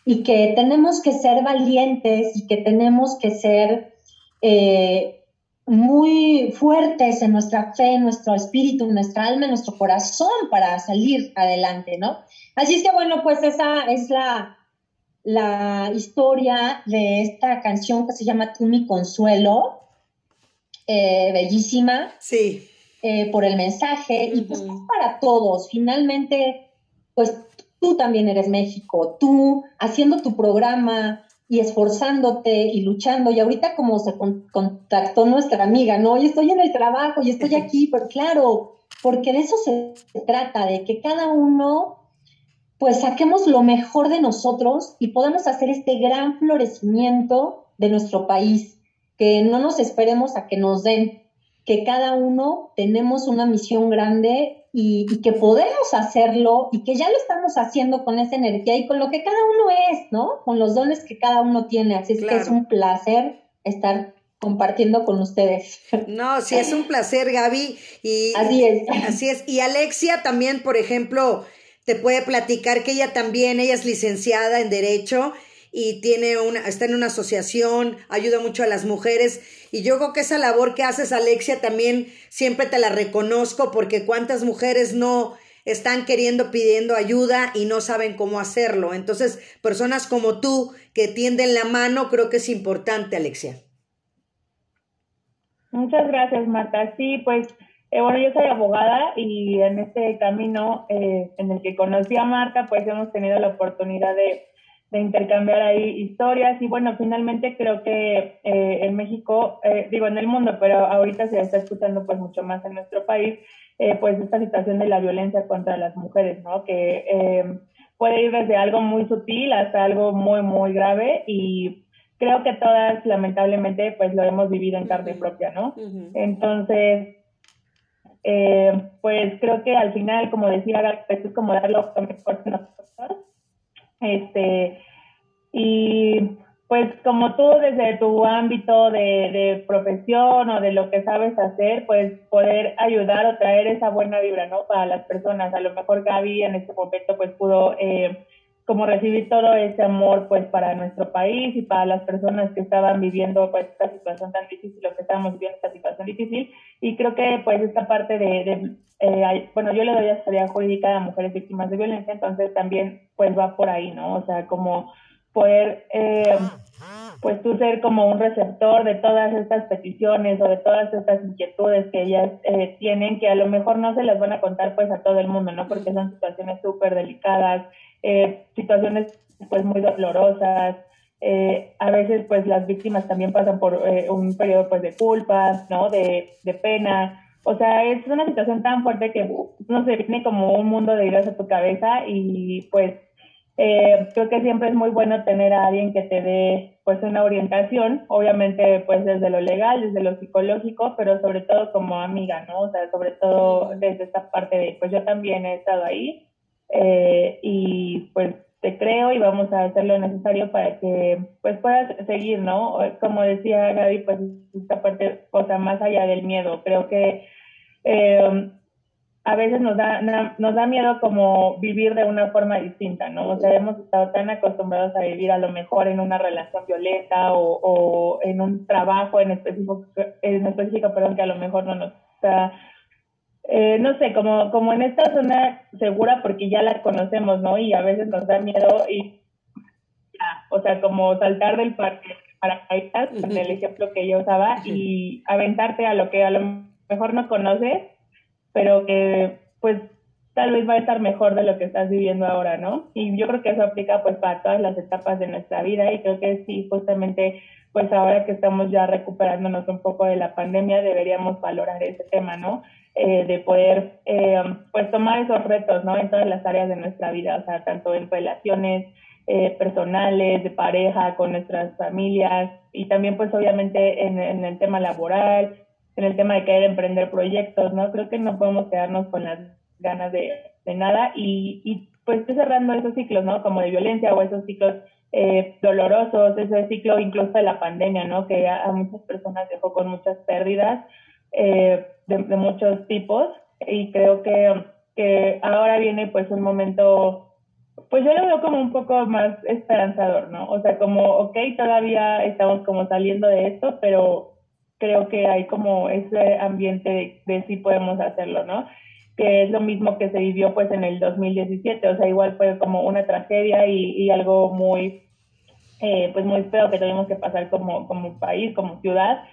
y que tenemos que ser valientes y que tenemos que ser eh, muy fuertes en nuestra fe, en nuestro espíritu, en nuestra alma, en nuestro corazón para salir adelante, ¿no? Así es que bueno, pues esa es la, la historia de esta canción que se llama Tú mi consuelo, eh, bellísima, Sí. eh, por el mensaje y pues para todos. Finalmente, pues tú también eres México, tú haciendo tu programa y esforzándote y luchando. Y ahorita como se con- contactó nuestra amiga, ¿no? Y estoy en el trabajo y estoy aquí, pero claro, porque de eso se trata, de que cada uno pues saquemos lo mejor de nosotros y podamos hacer este gran florecimiento de nuestro país, que no nos esperemos a que nos den, que cada uno tenemos una misión grande y, y que podemos hacerlo y que ya lo estamos haciendo con esa energía y con lo que cada uno es, ¿no? Con los dones que cada uno tiene. Así es que es un placer estar compartiendo con ustedes. No, sí, es un placer, Gaby. Y, así es. Así es. Y Alexia también, por ejemplo, te puede platicar que ella también, ella es licenciada en Derecho y tiene una, está en una asociación, ayuda mucho a las mujeres. Y yo creo que esa labor que haces, Alexia, también siempre te la reconozco porque cuántas mujeres no están queriendo, pidiendo ayuda y no saben cómo hacerlo. Entonces, personas como tú que tienden la mano, creo que es importante, Alexia. Muchas gracias, Marta. Sí, pues, eh, bueno, yo soy abogada y en este camino eh, en el que conocí a Marta, pues hemos tenido la oportunidad de, de intercambiar ahí historias y bueno, finalmente creo que eh, en México, digo en el mundo, pero ahorita se está escuchando pues mucho más en nuestro país, pues esta situación de la violencia contra las mujeres, ¿no? Que puede ir desde algo muy sutil hasta algo muy, muy grave y creo que todas lamentablemente pues lo hemos vivido en carne propia, ¿no? Entonces, eh, pues creo que al final, como decía, pues, es como dar lo mejor de nosotros. Este, y pues como tú desde tu ámbito de, de, profesión o de lo que sabes hacer, pues poder ayudar o traer esa buena vibra, ¿no? Para las personas. A lo mejor Gaby en este momento pues pudo... Eh, como recibir todo ese amor pues para nuestro país y para las personas que estaban viviendo pues esta situación tan difícil o que estábamos viviendo esta situación difícil. Y creo que pues esta parte de, eh, bueno yo le doy asesoría jurídica a mujeres víctimas de violencia entonces también pues va por ahí no o sea como poder eh, pues tú ser como un receptor de todas estas peticiones o de todas estas inquietudes que ellas eh, tienen que a lo mejor no se las van a contar pues a todo el mundo no porque son situaciones súper delicadas eh, situaciones pues muy dolorosas. Eh, a veces pues las víctimas también pasan por eh, un periodo pues de culpa, ¿no? De, de, pena. O sea, es una situación tan fuerte que no se viene como un mundo de ideas a tu cabeza y pues creo que siempre es muy bueno tener a alguien que te dé pues una orientación, obviamente pues desde lo legal, desde lo psicológico, pero sobre todo como amiga, ¿no? O sea, sobre todo desde esta parte de pues yo también he estado ahí eh, y pues te creo y vamos a hacer lo necesario para que pues puedas seguir, ¿no? Como decía Gaby, pues esta parte, o sea, más allá del miedo, creo que eh, a veces nos da, nos da miedo como vivir de una forma distinta, ¿no? O sea, hemos estado tan acostumbrados a vivir a lo mejor en una relación violenta o, o en un trabajo en específico, en específico, perdón, que a lo mejor no nos eh, no sé, como, como en esta zona segura porque ya la conocemos, ¿no? Y a veces nos da miedo y ya, o sea, como saltar del parque para caídas, en el ejemplo que yo usaba, y aventarte a lo que a lo mejor no conoces, pero que pues tal vez va a estar mejor de lo que estás viviendo ahora, ¿no? Y yo creo que eso aplica pues para todas las etapas de nuestra vida y creo que sí, justamente pues ahora que estamos ya recuperándonos un poco de la pandemia deberíamos valorar ese tema, ¿no? Eh, de poder eh, pues tomar esos retos ¿no? en todas las áreas de nuestra vida, o sea, tanto en relaciones eh, personales, de pareja, con nuestras familias y también pues obviamente en, el tema laboral, en el tema de querer emprender proyectos, ¿no? Creo que no podemos quedarnos con las ganas de, de nada y, y pues cerrando esos ciclos, ¿no? Como de violencia o esos ciclos dolorosos, ese ciclo incluso de la pandemia, ¿no? Que a muchas personas dejó con muchas pérdidas eh, de, muchos tipos y creo que, que ahora viene pues un momento, pues yo lo veo como un poco más esperanzador, ¿no? O sea, como, ok, todavía estamos como saliendo de esto, pero creo que hay como ese ambiente de, de sí podemos hacerlo, ¿no? que es lo mismo que se vivió pues en el 2017, o sea, igual fue como una tragedia y, y algo muy, eh, pues muy feo que tuvimos que pasar como, como país, como ciudad,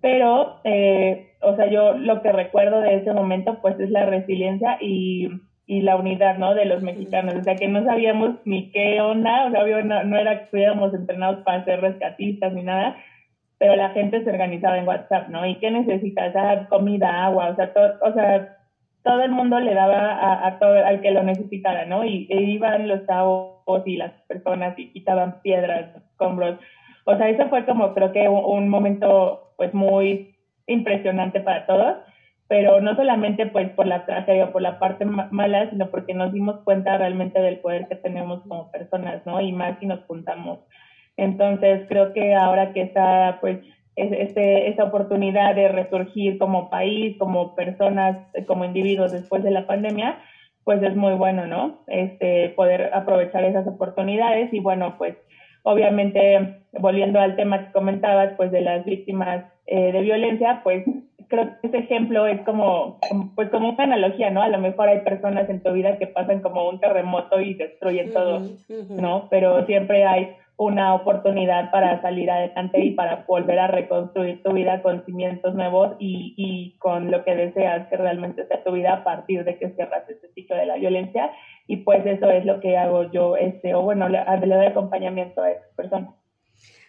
pero, eh, o sea, yo lo que recuerdo de ese momento, pues es la resiliencia y, y la unidad, ¿no? De los mexicanos, o sea, que no sabíamos ni qué onda, o sea, no, no era que estuviéramos entrenados para ser rescatistas ni nada, pero la gente se organizaba en WhatsApp, ¿no? ¿Y qué necesitas? Ah, comida, agua, o sea, todo, o sea, todo el mundo le daba a, a todo al que lo necesitara, ¿no? Y e iban los chavos y las personas y quitaban piedras, escombros. O sea, eso fue como creo que un momento pues muy impresionante para todos, pero no solamente pues por la tragedia o por la parte mala, sino porque nos dimos cuenta realmente del poder que tenemos como personas, ¿no? Y más si nos juntamos. Entonces creo que ahora que está pues es- este, esta oportunidad de resurgir como país, como personas, como individuos después de la pandemia, pues es muy bueno, ¿no? Este, poder aprovechar esas oportunidades y bueno, pues obviamente volviendo al tema que comentabas, pues de las víctimas eh, de violencia, pues creo que este ejemplo es como, pues como una analogía, ¿no? A lo mejor hay personas en tu vida que pasan como un terremoto y destruyen todo. ¿no? Pero siempre hay una oportunidad para salir adelante y para volver a reconstruir tu vida con cimientos nuevos y, y con lo que deseas que realmente sea tu vida a partir de que cierras este ciclo de la violencia y pues eso es lo que hago yo, este, o bueno, le, le doy acompañamiento a esas personas.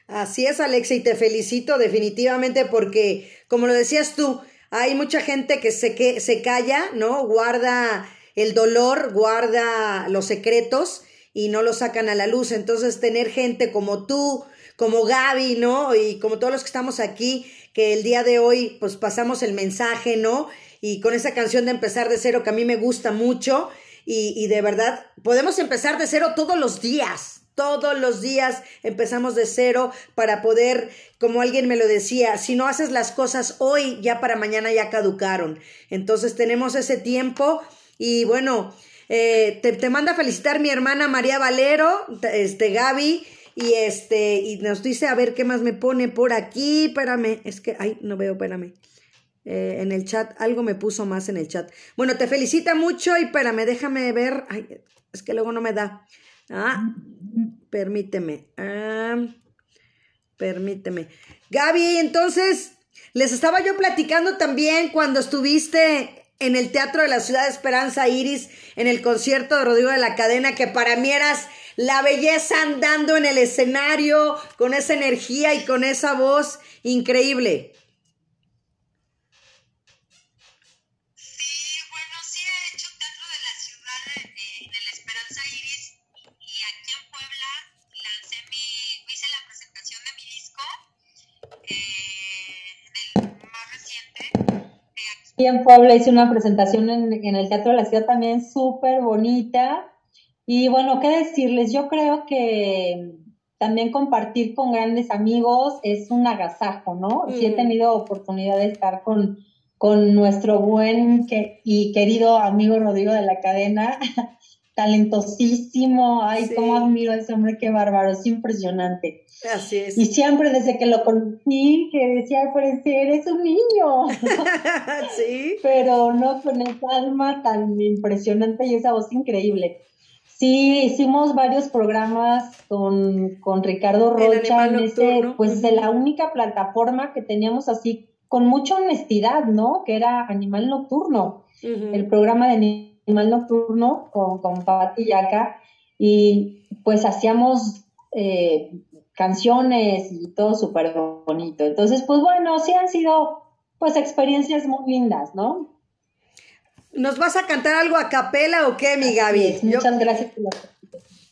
Así es, Alexa, y te felicito definitivamente porque, como lo decías tú, hay mucha gente que se, que se calla, ¿no? Guarda el dolor, guarda los secretos y no los sacan a la luz. Entonces, tener gente como tú, como Gaby, ¿no? Y como todos los que estamos aquí, que el día de hoy, pues pasamos el mensaje, ¿no? Y con esa canción de empezar de cero que a mí me gusta mucho. Y, y de verdad, podemos empezar de cero todos los días. Todos los días empezamos de cero para poder, como alguien me lo decía, si no haces las cosas hoy, ya para mañana ya caducaron. Entonces tenemos ese tiempo y bueno, eh, te, te manda a felicitar mi hermana María Valero, este Gaby, y este, y nos dice a ver qué más me pone por aquí, espérame, es que, ay, no veo, espérame. Eh, en el chat, algo me puso más en el chat. Bueno, te felicita mucho y espérame, déjame ver. Ay, es que luego no me da. Ah, permíteme. Ah, permíteme. Gaby, entonces, les estaba yo platicando también cuando estuviste en el Teatro de la Ciudad de Esperanza Iris, en el concierto de Rodrigo de la Cadena, que para mí eras la belleza andando en el escenario, con esa energía y con esa voz increíble. Aquí en Puebla hice una presentación en, en el Teatro de la Ciudad también súper bonita. Y bueno, ¿qué decirles? Yo creo que también compartir con grandes amigos es un agasajo, ¿no? Sí he Mm. tenido oportunidad de estar con, con nuestro buen que- y querido amigo Rodrigo de la Cadena, talentosísimo. Ay, Sí. cómo admiro a ese hombre, qué bárbaro, es impresionante. Así es. Y siempre desde que lo conocí, que decía, al parecer, eres un niño. sí. pero no con esa alma tan impresionante y esa voz increíble. Sí, hicimos varios programas con, con Ricardo Rocha en ese, pues de la única plataforma que teníamos así con mucha honestidad, ¿no? Que era Animal Nocturno, el programa de Animal Nocturno con, con Patti Yaca y pues hacíamos eh, canciones y todo súper bonito. Entonces, pues bueno, sí han sido pues experiencias muy lindas, ¿no? ¿Nos vas a cantar algo a capela o qué, mi Gaby? es, Yo, muchas gracias por la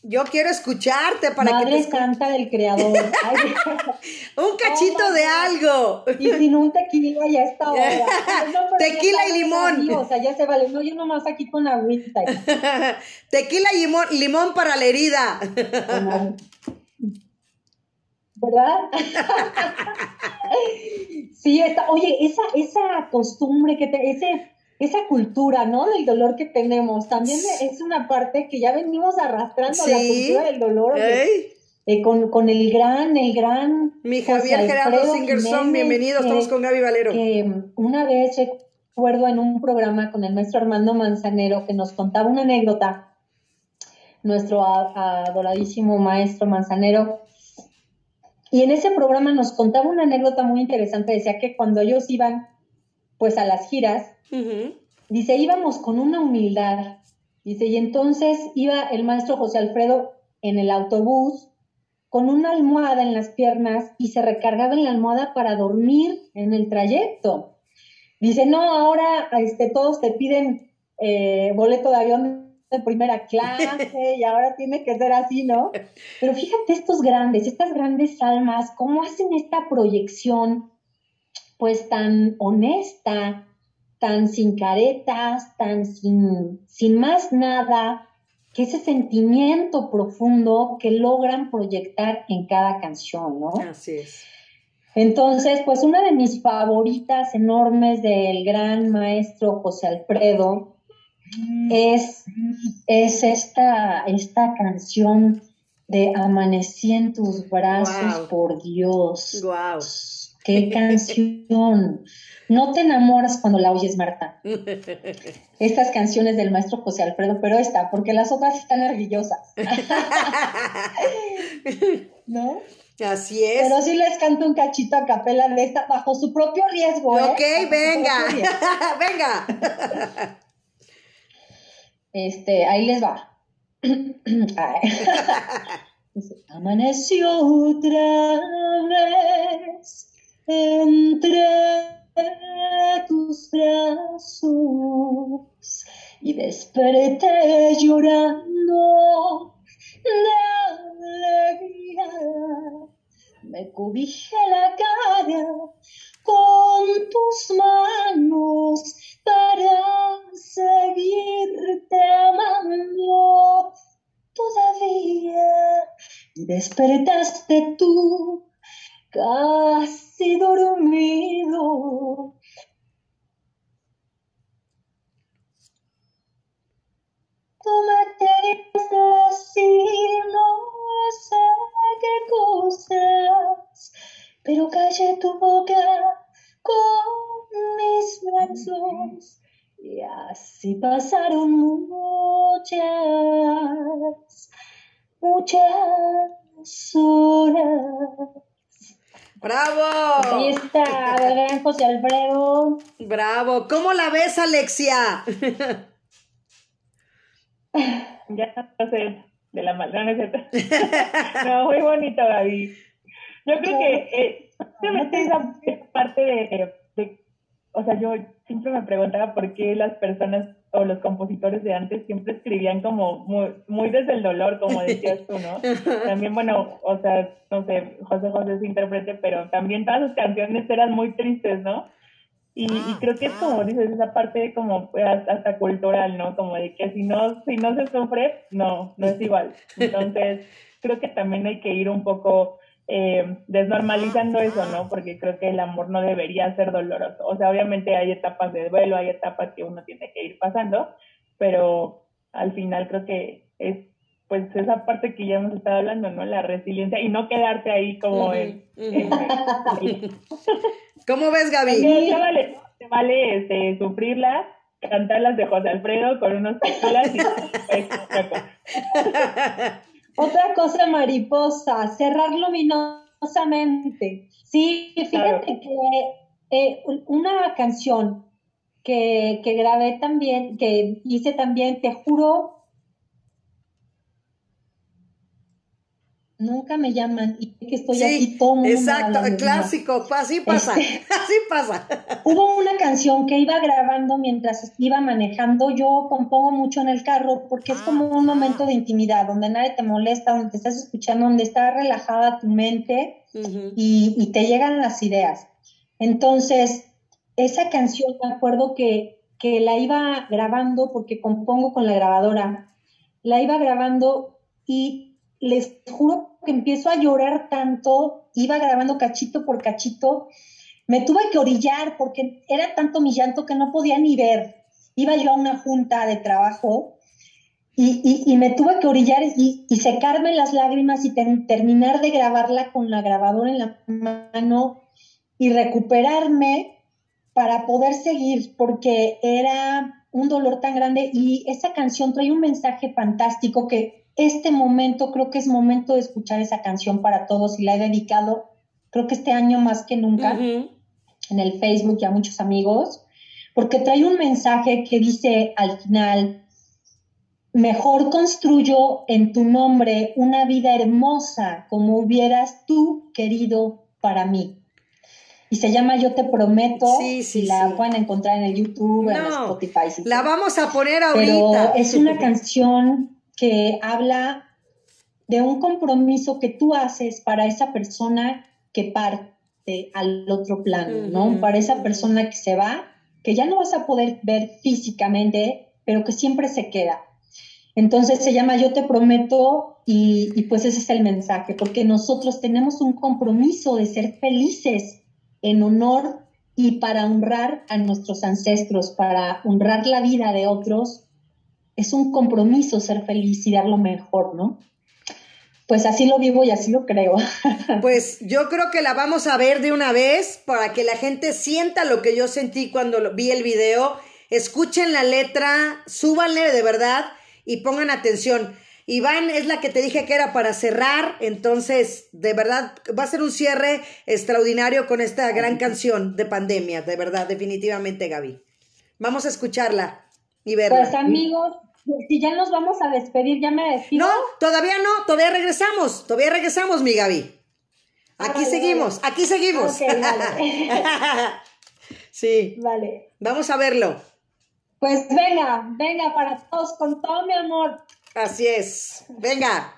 yo quiero escucharte para Madre que escu- Santa del Creador. Ay, un cachito Oh, de algo. y sin un tequila ya está hora. Ay, no, pero Tequila y limón. O sea, ya se vale. No, yo nomás aquí con agüita. Tequila y limón, limón para la herida. ¿Verdad? sí, está, oye, esa, esa costumbre que te, ese, esa cultura, ¿no? Del dolor que tenemos, también es una parte que ya venimos arrastrando la cultura del dolor. Eh, con, con el gran, el gran Mi José Javier Gerardo Singerson, bienvenido, estamos con Gaby Valero. que una vez recuerdo en un programa con el maestro Armando Manzanero que nos contaba una anécdota, nuestro adoradísimo maestro Manzanero, y en ese programa nos contaba una anécdota muy interesante, decía que cuando ellos iban pues a las giras. Dice, íbamos con una humildad. Dice, y entonces iba el maestro José Alfredo en el autobús con una almohada en las piernas y se recargaba en la almohada para dormir en el trayecto. Dice, no, ahora este, todos te piden eh, boleto de avión de primera clase y ahora tiene que ser así, ¿no? Pero fíjate estos grandes, estas grandes almas, cómo hacen esta proyección pues tan honesta, tan sin caretas, tan sin, sin más nada, que ese sentimiento profundo que logran proyectar en cada canción, ¿no? Así es. Entonces, pues una de mis favoritas enormes del gran maestro José Alfredo es, es esta, esta canción de Amanecí en tus brazos, Wow. por Dios. Guau. ¡Qué canción! No te enamoras cuando la oyes, Marta. Estas canciones del maestro José Alfredo, pero esta, porque las otras están nerviosas. ¿No? Así es. Pero sí les canto un cachito a capela de esta, bajo su propio riesgo. ¿eh? ok, venga. riesgo. venga. Este, ahí les va. Amaneció otra vez entre tus brazos y desperté llorando de alegría. Me cobijé la cara con tus manos para seguirte amando todavía. Despertaste tú casi dormido. Tú me decir no sé qué cosas, pero callé tu boca con mis brazos. Y así pasaron muchas, muchas horas. Bravo. Ahí está, gran José Alfredo. Bravo. ¿Cómo la ves, Alexia? Ya no sé de la maldad, no es cierto. No, muy bonito, Gaby. Yo creo que eh, justamente esa esa parte de, de- o sea, yo siempre me preguntaba por qué las personas o los compositores de antes siempre escribían como muy, muy desde el dolor, como decías tú, ¿no? También, bueno, o sea, no sé, José José es intérprete, pero también todas sus canciones eran muy tristes, ¿no? Y, y creo que es como dices, esa parte como pues, hasta hasta cultural, ¿no? Como de que si no, si no se sufre, no, no es igual. Entonces, creo que también hay que ir un poco eh, desnormalizando eso, ¿no? Porque creo que el amor no debería ser doloroso. O sea, obviamente hay etapas de duelo, hay etapas que uno tiene que ir pasando, pero al final creo que es pues esa parte que ya hemos estado hablando, ¿no? La resiliencia y no quedarte ahí como Ujú, en- ujú. en- ¿Cómo ves, Gaby? se vale, vale este, sufrirla, cantarlas de José Alfredo con unos tequilas y pues, otra cosa. Mariposa, cerrar luminosamente. Sí, fíjate Claro. que eh, una canción que, que grabé también, que hice también, te juro, nunca me llaman y que estoy aquí todo exacto, clásico, así pasa, Este- así pasa. Hubo una canción que iba grabando mientras iba manejando. Yo compongo mucho en el carro porque es como un momento de intimidad, donde nadie te molesta, donde te estás escuchando, donde está relajada tu mente y, y te llegan las ideas. Entonces, esa canción me acuerdo que, que la iba grabando porque compongo con la grabadora. La iba grabando y les juro que empiezo a llorar tanto, iba grabando cachito por cachito. Me tuve que orillar porque era tanto mi llanto que no podía ni ver. Iba yo a una junta de trabajo y, me tuve que orillar y, secarme las lágrimas y terminar de grabarla con la grabadora en la mano y recuperarme para poder seguir porque era un dolor tan grande y esa canción trae un mensaje fantástico que este momento creo que es momento de escuchar esa canción para todos y la he dedicado creo que este año más que nunca en el Facebook y a muchos amigos, porque trae un mensaje que dice al final, mejor construyo en tu nombre una vida hermosa como hubieras tú querido para mí. Y se llama Yo te prometo, Sí, sí, y la sí. pueden encontrar en el YouTube, en No, Spotify. La vamos a poner Pero ahorita. es una canción que habla de un compromiso que tú haces para esa persona que parte al otro plano, ¿no? Para esa persona que se va, que ya no vas a poder ver físicamente, pero que siempre se queda. Entonces se llama Yo te prometo y, y pues ese es el mensaje, porque nosotros tenemos un compromiso de ser felices en honor y para honrar a nuestros ancestros, para honrar la vida de otros, es un compromiso ser feliz y dar lo mejor, ¿no? Pues así lo vivo y así lo creo. Pues yo creo que la vamos a ver de una vez para que la gente sienta lo que yo sentí cuando vi el video. Escuchen la letra, súbanle de verdad y pongan atención. Iván es la que te dije que era para cerrar, entonces de verdad va a ser un cierre extraordinario con esta gran canción de pandemia, de verdad, definitivamente Gaby. Vamos a escucharla y verla. Pues amigos, si ya nos vamos a despedir, ya me despido. No, todavía no, todavía regresamos, todavía regresamos, mi Gaby. Aquí Vale, seguimos, aquí seguimos. Vale. sí, Vale. vamos a verlo. Pues venga, venga para todos, con todo mi amor. Así es. Venga.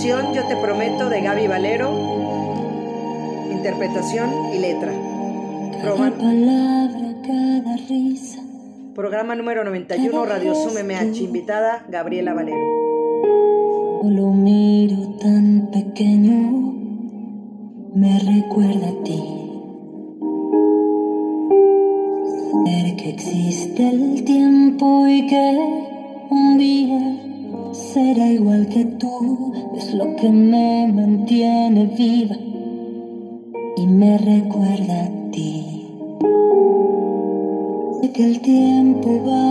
Canción Yo te prometo de Gaby Valero. Interpretación y letra. Cada Programa, palabra, cada risa, programa número 91, Radio Sum MH. Invitada Gabriela Valero. lo miro tan pequeño, me recuerda a ti. Será igual que tú, es lo que me mantiene viva y me recuerda a ti. Sé que el tiempo va